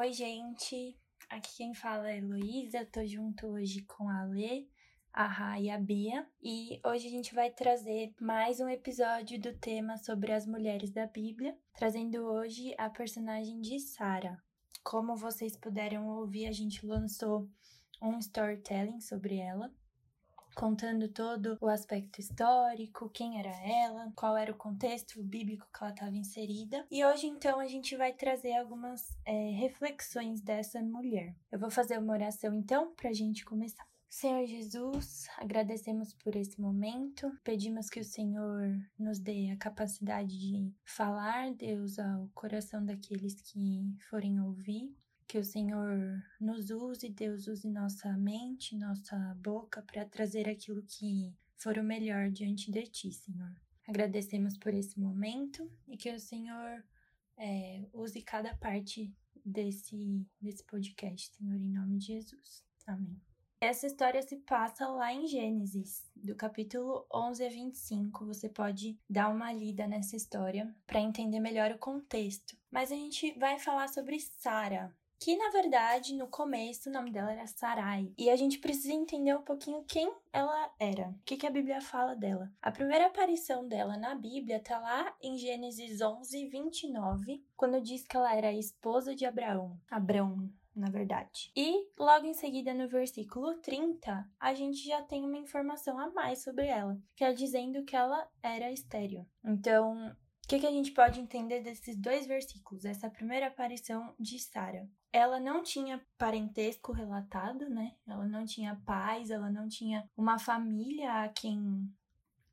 Oi, gente. Aqui quem fala é Heloísa. Tô junto hoje com a Lê, a Ra e a Bia. E hoje a gente vai trazer mais um episódio do tema sobre as mulheres da Bíblia, trazendo hoje a personagem de Sara. Como vocês puderam ouvir, a gente lançou um storytelling sobre ela contando todo o aspecto histórico, quem era ela, qual era o contexto bíblico que ela estava inserida. E hoje, então, a gente vai trazer algumas é, reflexões dessa mulher. Eu vou fazer uma oração, então, para a gente começar. Senhor Jesus, agradecemos por esse momento, pedimos que o Senhor nos dê a capacidade de falar, Deus, ao coração daqueles que forem ouvir. Que o Senhor nos use, Deus use nossa mente, nossa boca para trazer aquilo que for o melhor diante de Ti, Senhor. Agradecemos por esse momento e que o Senhor é, use cada parte desse, desse podcast, Senhor, em nome de Jesus. Amém. Essa história se passa lá em Gênesis, do capítulo 11 a 25. Você pode dar uma lida nessa história para entender melhor o contexto. Mas a gente vai falar sobre Sara, que na verdade no começo o nome dela era Sarai. E a gente precisa entender um pouquinho quem ela era, o que, que a Bíblia fala dela. A primeira aparição dela na Bíblia tá lá em Gênesis 11, 29, quando diz que ela era a esposa de Abraão. Abraão, na verdade. E logo em seguida, no versículo 30, a gente já tem uma informação a mais sobre ela, que é dizendo que ela era estéreo. Então, o que, que, a gente pode entender desses dois versículos? Essa primeira aparição de Sara. Ela não tinha parentesco relatado, né? Ela não tinha pais, ela não tinha uma família a quem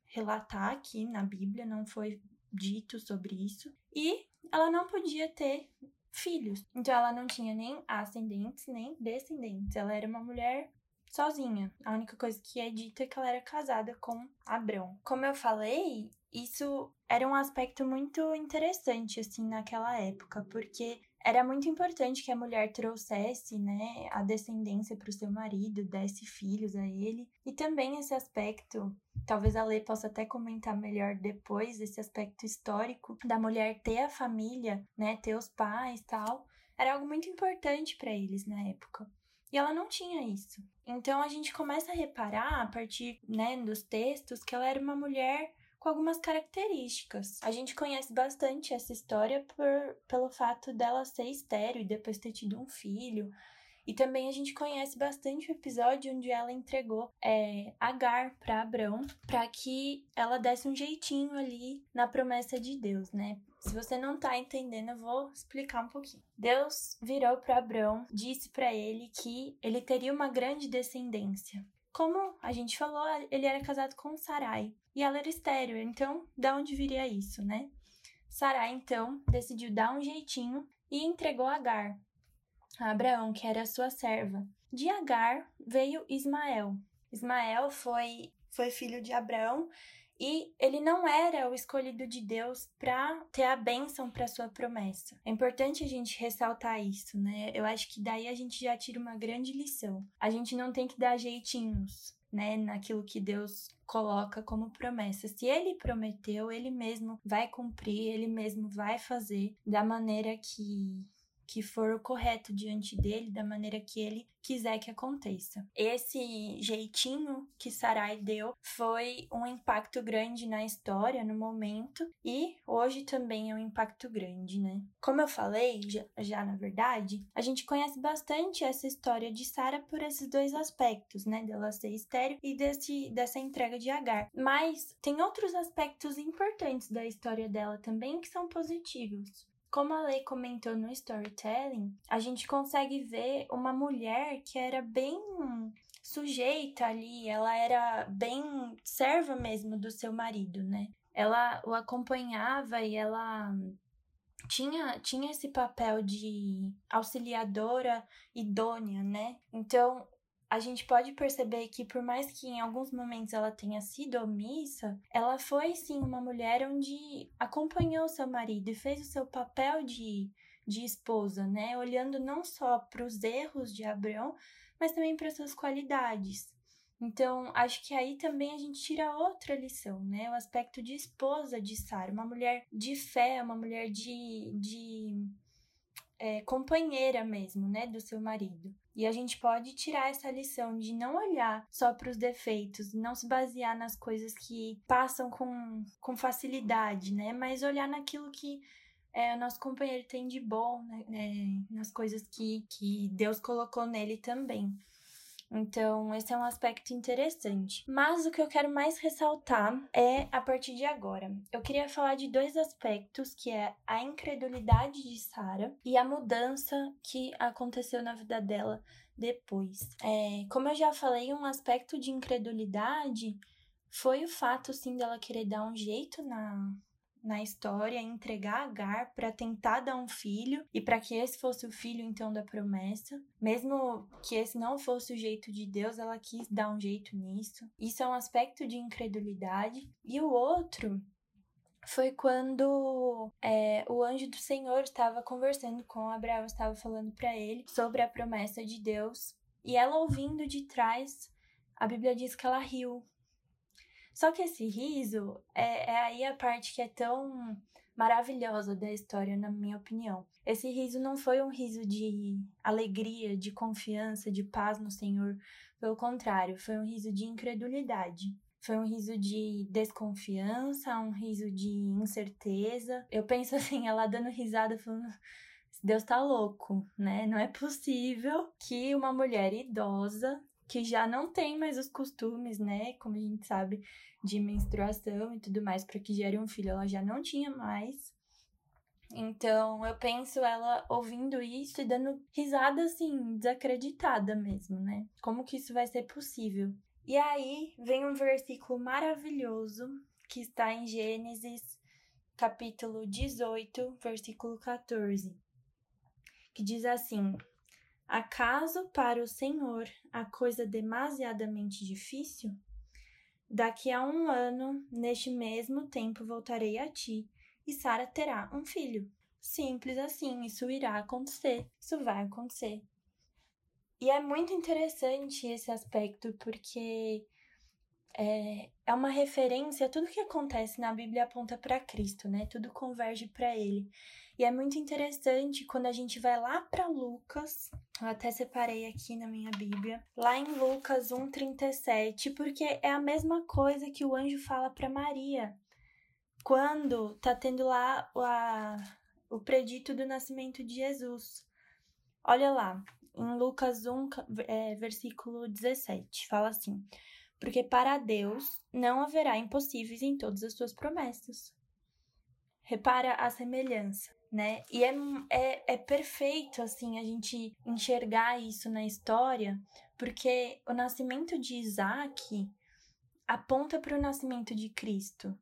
relatar aqui na Bíblia, não foi dito sobre isso. E ela não podia ter filhos. Então ela não tinha nem ascendentes nem descendentes. Ela era uma mulher sozinha. A única coisa que é dita é que ela era casada com Abrão. Como eu falei, isso era um aspecto muito interessante, assim, naquela época, porque era muito importante que a mulher trouxesse, né, a descendência para o seu marido, desse filhos a ele. E também esse aspecto, talvez a lei possa até comentar melhor depois, esse aspecto histórico da mulher ter a família, né, ter os pais tal, era algo muito importante para eles na época. E ela não tinha isso. Então a gente começa a reparar a partir, né, dos textos que ela era uma mulher com algumas características. A gente conhece bastante essa história por, pelo fato dela ser estéreo e depois ter tido um filho. E também a gente conhece bastante o episódio onde ela entregou é, Agar para Abrão para que ela desse um jeitinho ali na promessa de Deus, né? Se você não tá entendendo, eu vou explicar um pouquinho. Deus virou para Abrão, disse para ele que ele teria uma grande descendência. Como a gente falou, ele era casado com Sarai e ela era estéreo, então da onde viria isso, né? Sarai então decidiu dar um jeitinho e entregou Agar a Abraão, que era sua serva. De Agar veio Ismael. Ismael foi foi filho de Abraão e ele não era o escolhido de Deus para ter a bênção para sua promessa. É importante a gente ressaltar isso, né? Eu acho que daí a gente já tira uma grande lição. A gente não tem que dar jeitinhos, né, naquilo que Deus coloca como promessa. Se ele prometeu, ele mesmo vai cumprir, ele mesmo vai fazer da maneira que que for o correto diante dele, da maneira que ele quiser que aconteça. Esse jeitinho que Sarai deu foi um impacto grande na história, no momento, e hoje também é um impacto grande, né? Como eu falei, já, já na verdade, a gente conhece bastante essa história de Sara por esses dois aspectos, né? Dela ser estéreo e desse, dessa entrega de Agar. Mas tem outros aspectos importantes da história dela também que são positivos. Como a Lei comentou no storytelling, a gente consegue ver uma mulher que era bem sujeita ali, ela era bem serva mesmo do seu marido, né? Ela o acompanhava e ela tinha, tinha esse papel de auxiliadora idônea, né? Então, a gente pode perceber que, por mais que em alguns momentos ela tenha sido omissa, ela foi sim uma mulher onde acompanhou seu marido e fez o seu papel de, de esposa, né? Olhando não só para os erros de Abraão, mas também para suas qualidades. Então, acho que aí também a gente tira outra lição, né? O aspecto de esposa de Sara, uma mulher de fé, uma mulher de, de é, companheira mesmo, né, do seu marido. E a gente pode tirar essa lição de não olhar só para os defeitos, não se basear nas coisas que passam com, com facilidade, né, mas olhar naquilo que é, o nosso companheiro tem de bom, né, é, nas coisas que, que Deus colocou nele também. Então, esse é um aspecto interessante. Mas o que eu quero mais ressaltar é a partir de agora. Eu queria falar de dois aspectos, que é a incredulidade de Sara e a mudança que aconteceu na vida dela depois. É, como eu já falei, um aspecto de incredulidade foi o fato, sim, dela querer dar um jeito na, na história entregar Agar para tentar dar um filho e para que esse fosse o filho então da promessa. Mesmo que esse não fosse o jeito de Deus, ela quis dar um jeito nisso. Isso é um aspecto de incredulidade. E o outro foi quando é, o anjo do Senhor estava conversando com Abraão, estava falando para ele sobre a promessa de Deus. E ela ouvindo de trás, a Bíblia diz que ela riu. Só que esse riso é, é aí a parte que é tão maravilhosa da história, na minha opinião. Esse riso não foi um riso de alegria, de confiança, de paz no Senhor. Pelo contrário, foi um riso de incredulidade. Foi um riso de desconfiança, um riso de incerteza. Eu penso assim, ela dando risada, falando. Deus tá louco, né? Não é possível que uma mulher idosa que já não tem mais os costumes, né? Como a gente sabe, de menstruação e tudo mais, para que gere um filho, ela já não tinha mais. Então, eu penso ela ouvindo isso e dando risada assim, desacreditada mesmo, né? Como que isso vai ser possível? E aí vem um versículo maravilhoso que está em Gênesis, capítulo 18, versículo 14, que diz assim: Acaso para o Senhor a coisa demasiadamente difícil? Daqui a um ano, neste mesmo tempo, voltarei a ti, e Sara terá um filho. Simples assim, isso irá acontecer, isso vai acontecer. E é muito interessante esse aspecto, porque é, é uma referência, tudo que acontece na Bíblia aponta para Cristo, né? Tudo converge para Ele. E é muito interessante quando a gente vai lá para Lucas, eu até separei aqui na minha Bíblia, lá em Lucas 1:37, porque é a mesma coisa que o anjo fala para Maria. Quando tá tendo lá a, o predito do nascimento de Jesus. Olha lá, em Lucas 1, é, versículo 17, fala assim: Porque para Deus não haverá impossíveis em todas as suas promessas. Repara a semelhança né? E é, é, é perfeito, assim, a gente enxergar isso na história, porque o nascimento de Isaac aponta para o nascimento de Cristo.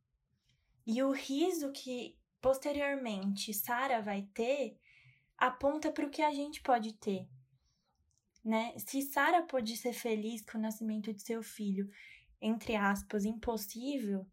E o riso que posteriormente Sara vai ter aponta para o que a gente pode ter. Né? Se Sara pode ser feliz com o nascimento de seu filho, entre aspas, impossível,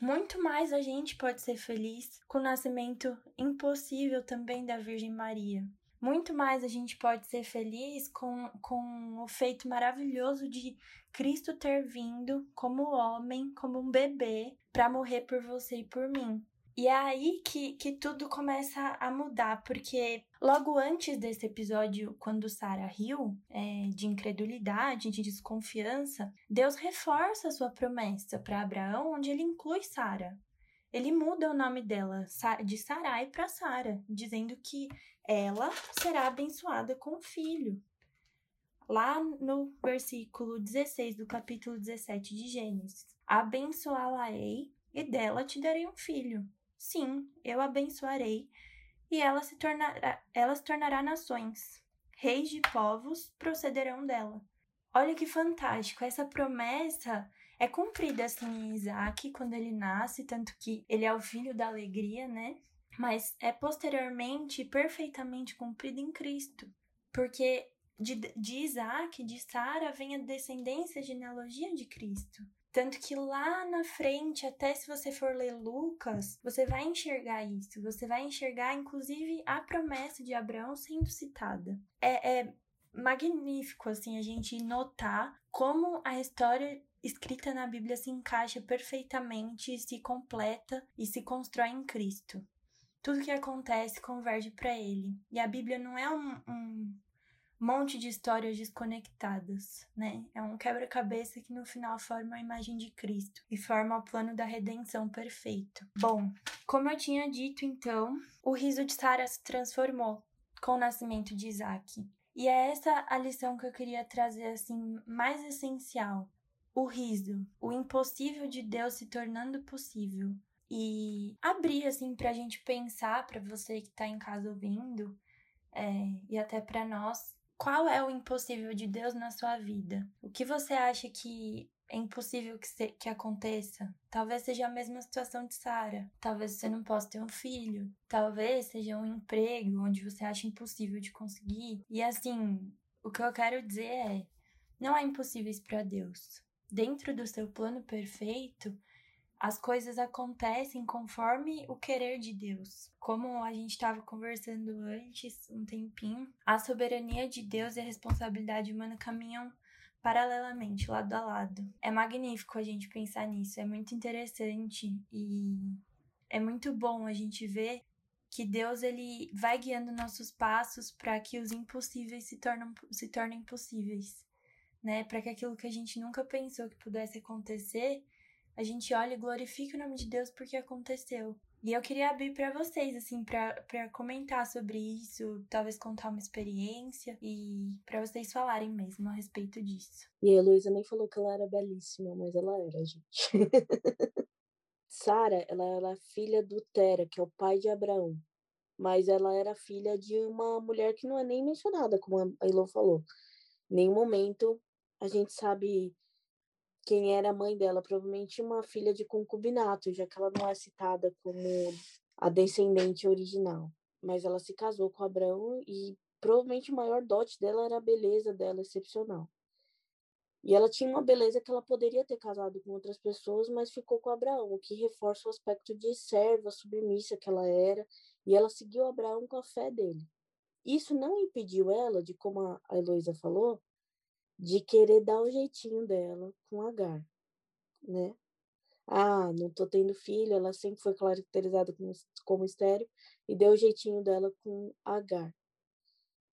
muito mais a gente pode ser feliz com o nascimento impossível também da Virgem Maria. Muito mais a gente pode ser feliz com, com o feito maravilhoso de Cristo ter vindo como homem, como um bebê, para morrer por você e por mim. E é aí que, que tudo começa a mudar, porque logo antes desse episódio, quando Sara riu é, de incredulidade, de desconfiança, Deus reforça a sua promessa para Abraão, onde ele inclui Sara. Ele muda o nome dela de Sarai para Sara, dizendo que ela será abençoada com um filho. Lá no versículo 16 do capítulo 17 de Gênesis: Abençoá-la-ei e dela te darei um filho. Sim, eu abençoarei, e ela se tornará, ela se tornará nações. Reis de povos procederão dela. Olha que fantástico! Essa promessa é cumprida assim em Isaac quando ele nasce, tanto que ele é o filho da alegria, né? Mas é posteriormente perfeitamente cumprida em Cristo. Porque de, de Isaac, de Sara, vem a descendência, a genealogia de Cristo. Tanto que lá na frente, até se você for ler Lucas, você vai enxergar isso. Você vai enxergar, inclusive, a promessa de Abraão sendo citada. É, é magnífico, assim, a gente notar como a história escrita na Bíblia se encaixa perfeitamente, se completa e se constrói em Cristo. tudo que acontece converge para ele. E a Bíblia não é um, um monte de histórias desconectadas, né? É um quebra-cabeça que no final forma a imagem de Cristo e forma o plano da redenção perfeito. Bom, como eu tinha dito então, o riso de Sara se transformou com o nascimento de Isaac. E é essa a lição que eu queria trazer assim mais essencial. O riso, o impossível de Deus se tornando possível. E abrir assim pra gente pensar, para você que tá em casa ouvindo, é, e até para nós, qual é o impossível de Deus na sua vida? O que você acha que é impossível que, se, que aconteça? Talvez seja a mesma situação de Sara. Talvez você não possa ter um filho. Talvez seja um emprego onde você acha impossível de conseguir. E assim, o que eu quero dizer é: não há impossíveis para Deus. Dentro do seu plano perfeito, as coisas acontecem conforme o querer de Deus. Como a gente estava conversando antes, um tempinho, a soberania de Deus e a responsabilidade humana caminham paralelamente, lado a lado. É magnífico a gente pensar nisso, é muito interessante e é muito bom a gente ver que Deus ele vai guiando nossos passos para que os impossíveis se, tornam, se tornem possíveis, né? Para que aquilo que a gente nunca pensou que pudesse acontecer a gente olha e glorifica o nome de Deus porque aconteceu. E eu queria abrir para vocês, assim, para comentar sobre isso, talvez contar uma experiência e para vocês falarem mesmo a respeito disso. E a Heloísa nem falou que ela era belíssima, mas ela era, gente. Sara, ela era filha do Tera, que é o pai de Abraão. Mas ela era filha de uma mulher que não é nem mencionada, como a Elô falou. Em nenhum momento a gente sabe quem era a mãe dela, provavelmente uma filha de concubinato, já que ela não é citada como a descendente original. Mas ela se casou com Abraão e provavelmente o maior dote dela era a beleza dela excepcional. E ela tinha uma beleza que ela poderia ter casado com outras pessoas, mas ficou com Abraão, o que reforça o aspecto de serva, submissa que ela era, e ela seguiu Abraão com a fé dele. Isso não impediu ela, de como a Heloísa falou, de querer dar o jeitinho dela com Agar, né? Ah, não tô tendo filho, ela sempre foi caracterizada como, como estéreo e deu o jeitinho dela com Agar.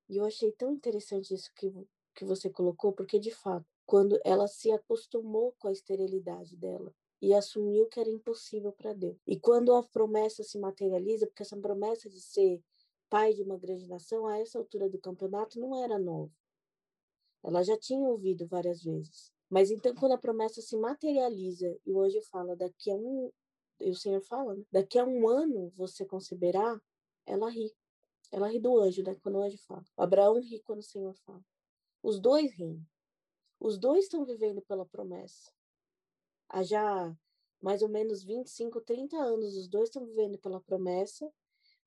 E eu achei tão interessante isso que, que você colocou, porque de fato, quando ela se acostumou com a esterilidade dela e assumiu que era impossível para Deus. E quando a promessa se materializa, porque essa promessa de ser pai de uma grande nação, a essa altura do campeonato, não era nova. Ela já tinha ouvido várias vezes. Mas então, quando a promessa se materializa e anjo fala, daqui a um. E o Senhor fala, né? daqui a um ano você conceberá, ela ri. Ela ri do anjo, né? Quando o anjo fala. Abraão ri quando o Senhor fala. Os dois riem. Os dois estão vivendo pela promessa. Há já mais ou menos 25, 30 anos, os dois estão vivendo pela promessa.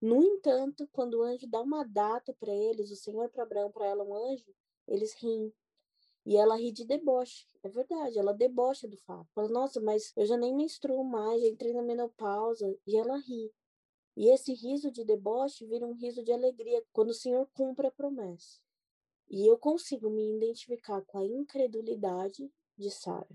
No entanto, quando o anjo dá uma data para eles, o Senhor para Abraão, para ela, um anjo, eles riem. E ela ri de deboche, é verdade, ela debocha do fato. Fala, nossa, mas eu já nem menstruo mais, já entrei na menopausa. E ela ri. E esse riso de deboche vira um riso de alegria quando o Senhor cumpre a promessa. E eu consigo me identificar com a incredulidade de Sara.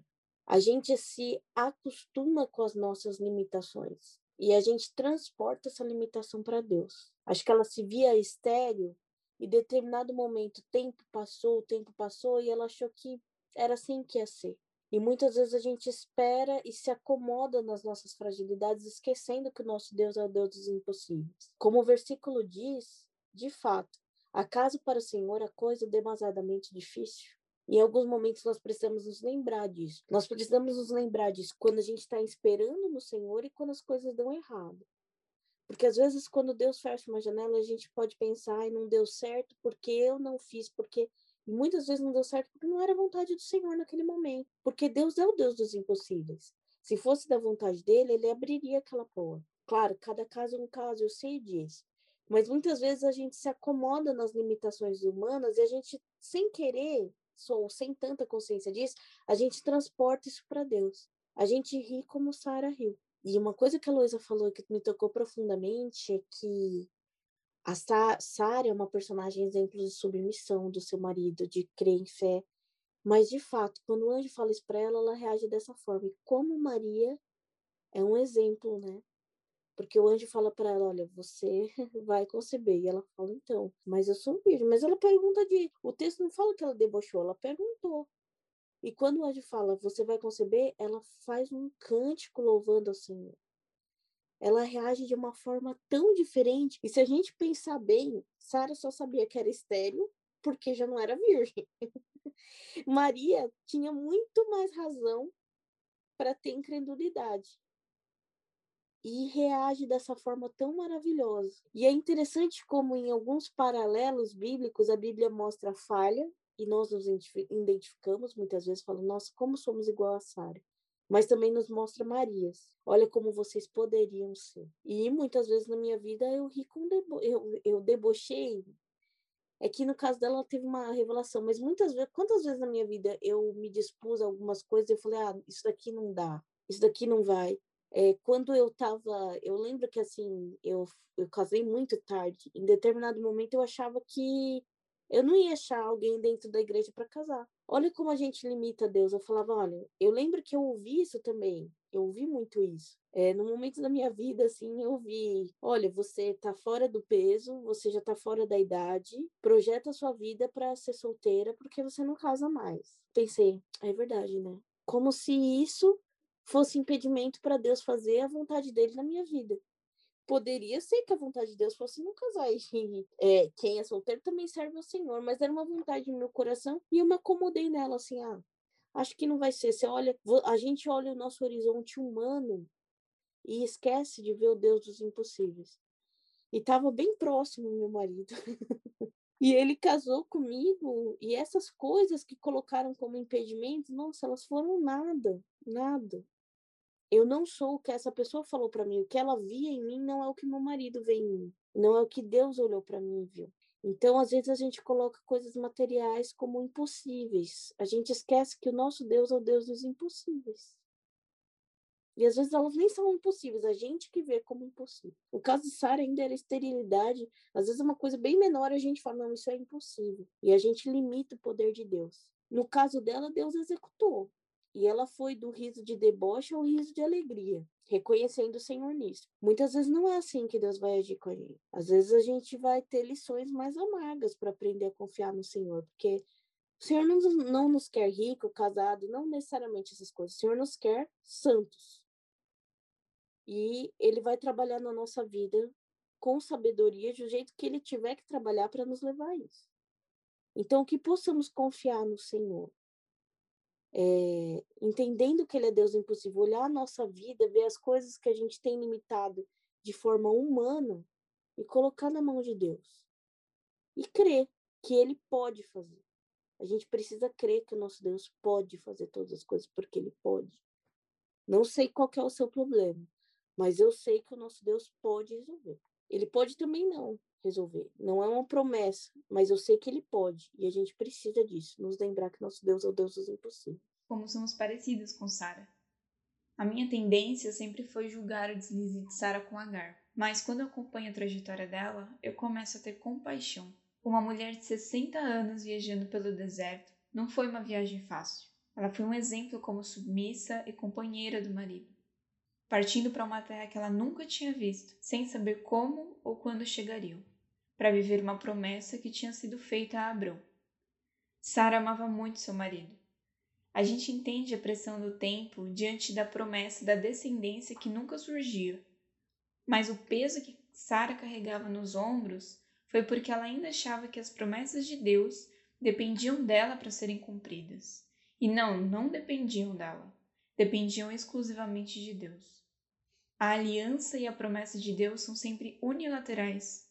A gente se acostuma com as nossas limitações e a gente transporta essa limitação para Deus. Acho que ela se via estéreo e determinado momento, tempo passou, o tempo passou e ela achou que era assim que ia ser. E muitas vezes a gente espera e se acomoda nas nossas fragilidades, esquecendo que o nosso Deus é o Deus dos impossíveis. Como o versículo diz, de fato, acaso para o Senhor a coisa demasiadamente difícil? Em alguns momentos nós precisamos nos lembrar disso. Nós precisamos nos lembrar disso quando a gente está esperando no Senhor e quando as coisas dão errado. Porque às vezes, quando Deus fecha uma janela, a gente pode pensar, e não deu certo porque eu não fiz, porque. Muitas vezes não deu certo porque não era vontade do Senhor naquele momento. Porque Deus é o Deus dos impossíveis. Se fosse da vontade dele, ele abriria aquela porta. Claro, cada caso é um caso, eu sei disso. Mas muitas vezes a gente se acomoda nas limitações humanas e a gente, sem querer, ou sem tanta consciência disso, a gente transporta isso para Deus. A gente ri como Sara riu. E uma coisa que a Luísa falou que me tocou profundamente é que a Sara é uma personagem exemplo de submissão do seu marido, de crer em fé. Mas, de fato, quando o anjo fala isso para ela, ela reage dessa forma. E como Maria é um exemplo, né? Porque o anjo fala para ela, olha, você vai conceber. E ela fala, então, mas eu sou virgem. Mas ela pergunta de. O texto não fala que ela debochou, ela perguntou. E quando o anjo fala, você vai conceber, ela faz um cântico louvando ao Senhor. Ela reage de uma forma tão diferente. E se a gente pensar bem, Sara só sabia que era estéreo porque já não era virgem. Maria tinha muito mais razão para ter incredulidade e reage dessa forma tão maravilhosa. E é interessante como em alguns paralelos bíblicos a Bíblia mostra a falha e nós nos identificamos muitas vezes falando, nossa, como somos igual a Sara. Mas também nos mostra Marias. Olha como vocês poderiam ser. E muitas vezes na minha vida eu ri com debo eu, eu debochei. É que no caso dela ela teve uma revelação, mas muitas vezes, quantas vezes na minha vida eu me dispus a algumas coisas e eu falei, ah, isso daqui não dá, isso daqui não vai. É, quando eu tava, eu lembro que assim, eu, eu casei muito tarde. Em determinado momento eu achava que eu não ia achar alguém dentro da igreja para casar. Olha como a gente limita Deus. Eu falava, olha, eu lembro que eu ouvi isso também. Eu ouvi muito isso. É, no momento da minha vida, assim, eu vi, olha, você tá fora do peso, você já tá fora da idade, projeta a sua vida para ser solteira porque você não casa mais. Pensei, é verdade, né? Como se isso fosse impedimento para Deus fazer a vontade dele na minha vida. Poderia ser que a vontade de Deus fosse não casar. E é, quem é solteiro também serve ao Senhor, mas era uma vontade no meu coração e eu me acomodei nela, assim, ah, acho que não vai ser. Você olha, a gente olha o nosso horizonte humano e esquece de ver o Deus dos impossíveis. E estava bem próximo meu marido. e ele casou comigo e essas coisas que colocaram como impedimento, nossa, elas foram nada, nada. Eu não sou o que essa pessoa falou para mim. O que ela via em mim não é o que meu marido vê em mim. Não é o que Deus olhou para mim e viu. Então, às vezes, a gente coloca coisas materiais como impossíveis. A gente esquece que o nosso Deus é o Deus dos impossíveis. E às vezes elas nem são impossíveis, a gente que vê como impossível. O caso de Sara ainda era esterilidade, às vezes é uma coisa bem menor a gente fala, não, isso é impossível. E a gente limita o poder de Deus. No caso dela, Deus executou. E ela foi do riso de deboche ao riso de alegria, reconhecendo o Senhor nisso. Muitas vezes não é assim que Deus vai agir com a gente. Às vezes a gente vai ter lições mais amargas para aprender a confiar no Senhor, porque o Senhor não, não nos quer rico, casado, não necessariamente essas coisas. O Senhor nos quer santos. E Ele vai trabalhar na nossa vida com sabedoria, do jeito que Ele tiver que trabalhar para nos levar a isso. Então, que possamos confiar no Senhor, é, entendendo que Ele é Deus impossível, olhar a nossa vida, ver as coisas que a gente tem limitado de forma humana e colocar na mão de Deus. E crer que Ele pode fazer. A gente precisa crer que o nosso Deus pode fazer todas as coisas, porque Ele pode. Não sei qual é o seu problema, mas eu sei que o nosso Deus pode resolver. Ele pode também não resolver. Não é uma promessa, mas eu sei que ele pode. E a gente precisa disso, nos lembrar que nosso Deus é o Deus dos impossíveis. Como somos parecidos com Sara. A minha tendência sempre foi julgar o deslize de Sara com Agar. Mas quando eu acompanho a trajetória dela, eu começo a ter compaixão. Uma mulher de 60 anos viajando pelo deserto não foi uma viagem fácil. Ela foi um exemplo como submissa e companheira do marido partindo para uma terra que ela nunca tinha visto, sem saber como ou quando chegariam, para viver uma promessa que tinha sido feita a Abrão. Sara amava muito seu marido. A gente entende a pressão do tempo diante da promessa da descendência que nunca surgia. Mas o peso que Sara carregava nos ombros foi porque ela ainda achava que as promessas de Deus dependiam dela para serem cumpridas. E não, não dependiam dela. Dependiam exclusivamente de Deus. A aliança e a promessa de Deus são sempre unilaterais.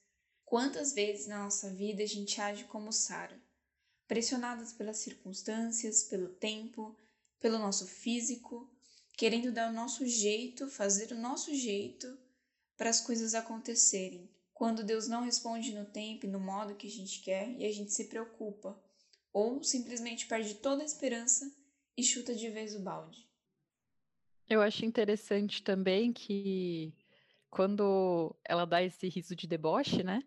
Quantas vezes na nossa vida a gente age como Sara, pressionadas pelas circunstâncias, pelo tempo, pelo nosso físico, querendo dar o nosso jeito, fazer o nosso jeito para as coisas acontecerem. Quando Deus não responde no tempo e no modo que a gente quer e a gente se preocupa, ou simplesmente perde toda a esperança e chuta de vez o balde. Eu acho interessante também que quando ela dá esse riso de deboche, né?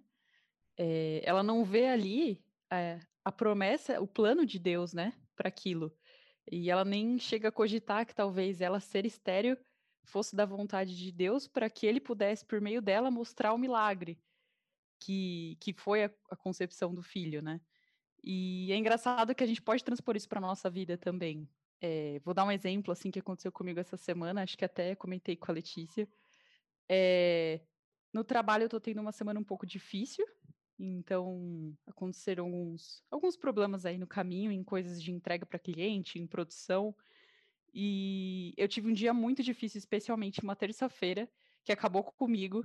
É, ela não vê ali é, a promessa, o plano de Deus, né? Para aquilo. E ela nem chega a cogitar que talvez ela ser estéreo fosse da vontade de Deus para que ele pudesse, por meio dela, mostrar o milagre que, que foi a, a concepção do filho, né? E é engraçado que a gente pode transpor isso para nossa vida também. É, vou dar um exemplo assim que aconteceu comigo essa semana, acho que até comentei com a Letícia. É, no trabalho eu estou tendo uma semana um pouco difícil, então aconteceram alguns, alguns problemas aí no caminho, em coisas de entrega para cliente, em produção. E eu tive um dia muito difícil, especialmente uma terça-feira, que acabou comigo.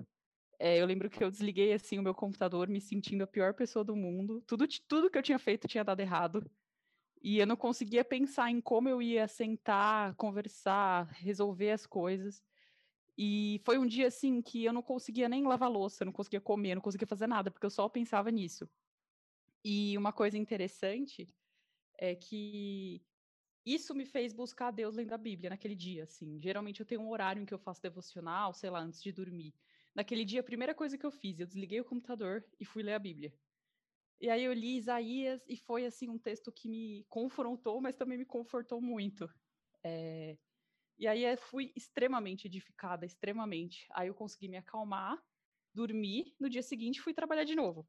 É, eu lembro que eu desliguei assim o meu computador, me sentindo a pior pessoa do mundo. Tudo, tudo que eu tinha feito tinha dado errado. E eu não conseguia pensar em como eu ia sentar, conversar, resolver as coisas. E foi um dia assim que eu não conseguia nem lavar louça, não conseguia comer, não conseguia fazer nada, porque eu só pensava nisso. E uma coisa interessante é que isso me fez buscar Deus lendo a Bíblia naquele dia, assim. Geralmente eu tenho um horário em que eu faço devocional, sei lá, antes de dormir. Naquele dia, a primeira coisa que eu fiz, eu desliguei o computador e fui ler a Bíblia. E aí eu li Isaías e foi assim um texto que me confrontou, mas também me confortou muito. É... E aí eu fui extremamente edificada, extremamente. Aí eu consegui me acalmar, dormir, no dia seguinte fui trabalhar de novo.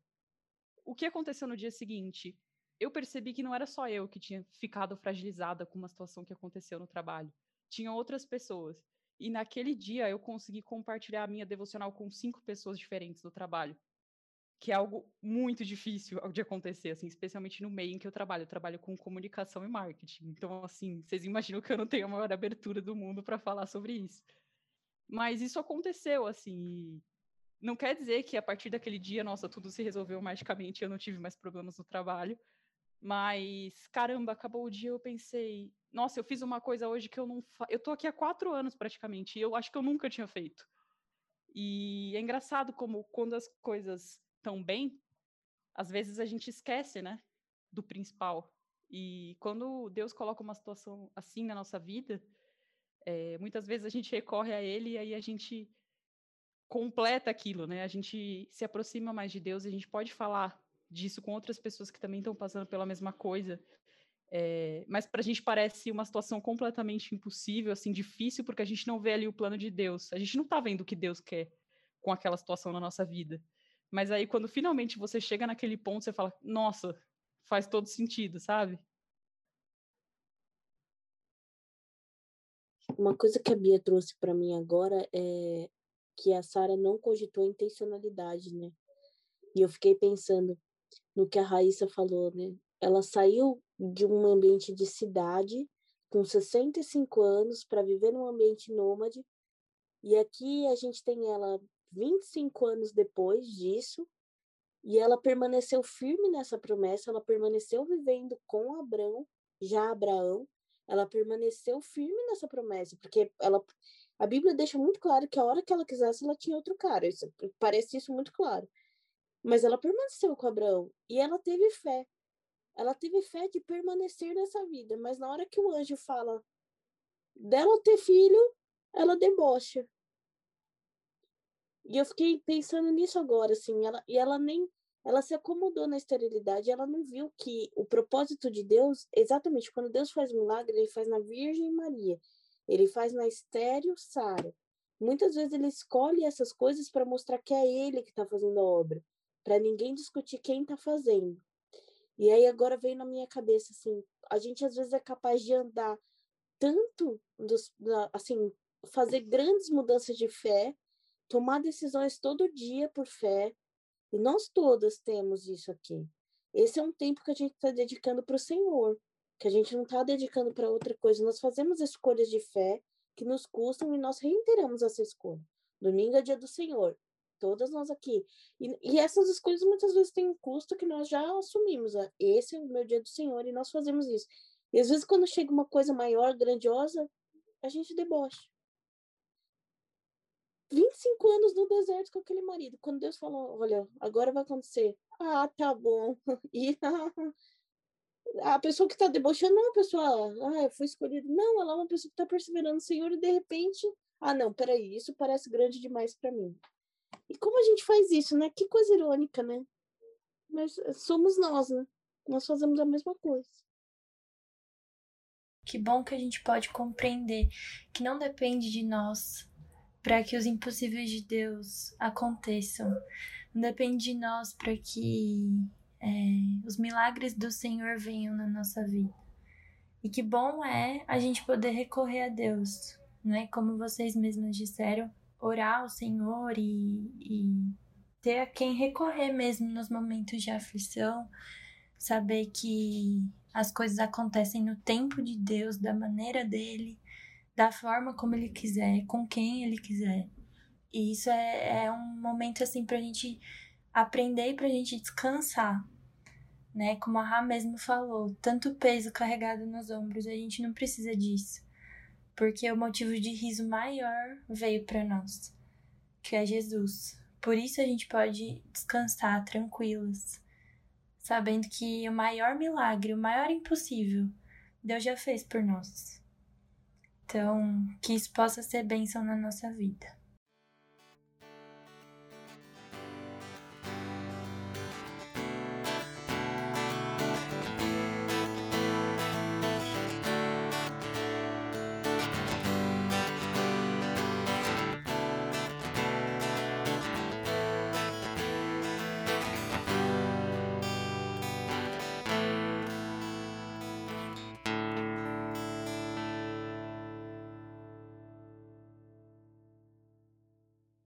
O que aconteceu no dia seguinte? eu percebi que não era só eu que tinha ficado fragilizada com uma situação que aconteceu no trabalho. Tinha outras pessoas. E naquele dia eu consegui compartilhar a minha devocional com cinco pessoas diferentes do trabalho. Que é algo muito difícil de acontecer, assim, especialmente no meio em que eu trabalho. Eu trabalho com comunicação e marketing. Então, assim, vocês imaginam que eu não tenho a maior abertura do mundo para falar sobre isso. Mas isso aconteceu, assim. Não quer dizer que a partir daquele dia, nossa, tudo se resolveu magicamente eu não tive mais problemas no trabalho. Mas, caramba, acabou o dia, eu pensei, nossa, eu fiz uma coisa hoje que eu não fa... Eu tô aqui há quatro anos praticamente, e eu acho que eu nunca tinha feito. E é engraçado como quando as coisas estão bem, às vezes a gente esquece, né, do principal. E quando Deus coloca uma situação assim na nossa vida, é, muitas vezes a gente recorre a Ele e aí a gente completa aquilo, né? A gente se aproxima mais de Deus e a gente pode falar disso com outras pessoas que também estão passando pela mesma coisa. É, mas para a gente parece uma situação completamente impossível, assim, difícil, porque a gente não vê ali o plano de Deus. A gente não está vendo o que Deus quer com aquela situação na nossa vida. Mas aí, quando finalmente você chega naquele ponto, você fala: nossa, faz todo sentido, sabe? Uma coisa que a Bia trouxe para mim agora é que a Sara não cogitou intencionalidade, né? E eu fiquei pensando, no que a Raíssa falou, né? Ela saiu de um ambiente de cidade com 65 anos para viver num ambiente nômade. E aqui a gente tem ela 25 anos depois disso, e ela permaneceu firme nessa promessa, ela permaneceu vivendo com Abraão, já Abraão, ela permaneceu firme nessa promessa, porque ela a Bíblia deixa muito claro que a hora que ela quisesse, ela tinha outro cara. Isso, parece isso muito claro. Mas ela permaneceu com Abraão e ela teve fé. Ela teve fé de permanecer nessa vida, mas na hora que o anjo fala dela ter filho, ela debocha. E eu fiquei pensando nisso agora, assim, ela, e ela nem, ela se acomodou na esterilidade, ela não viu que o propósito de Deus, exatamente quando Deus faz milagre, ele faz na Virgem Maria, ele faz na estéreo Sara. Muitas vezes ele escolhe essas coisas para mostrar que é ele que está fazendo a obra para ninguém discutir quem está fazendo. E aí agora veio na minha cabeça assim, a gente às vezes é capaz de andar tanto dos, assim, fazer grandes mudanças de fé, tomar decisões todo dia por fé, e nós todas temos isso aqui. Esse é um tempo que a gente está dedicando para o Senhor, que a gente não está dedicando para outra coisa. Nós fazemos escolhas de fé que nos custam e nós reiteramos essa escolha. Domingo é dia do Senhor todas nós aqui. E, e essas escolhas muitas vezes têm um custo que nós já assumimos. Ó. Esse é o meu dia do Senhor e nós fazemos isso. E às vezes, quando chega uma coisa maior, grandiosa, a gente debocha. 25 anos no deserto com aquele marido. Quando Deus falou, olha, agora vai acontecer. Ah, tá bom. E a pessoa que está debochando não é uma pessoa, ah, eu fui escolhida. Não, ela é uma pessoa que está perseverando no Senhor e de repente, ah, não, peraí, isso parece grande demais para mim. E como a gente faz isso, né? Que coisa irônica, né? Mas eh, somos nós, né? Nós fazemos a mesma coisa. Que bom que a gente pode compreender que não depende de nós para que os impossíveis de Deus aconteçam. Não depende de nós para que é, os milagres do Senhor venham na nossa vida. E que bom é a gente poder recorrer a Deus, né? Como vocês mesmos disseram, orar ao Senhor e, e ter a quem recorrer mesmo nos momentos de aflição, saber que as coisas acontecem no tempo de Deus, da maneira dele, da forma como ele quiser, com quem ele quiser. E isso é, é um momento assim pra gente aprender e pra gente descansar, né? Como a Rá mesmo falou, tanto peso carregado nos ombros, a gente não precisa disso. Porque o motivo de riso maior veio para nós, que é Jesus. Por isso a gente pode descansar tranquilos, sabendo que o maior milagre, o maior impossível, Deus já fez por nós. Então, que isso possa ser bênção na nossa vida.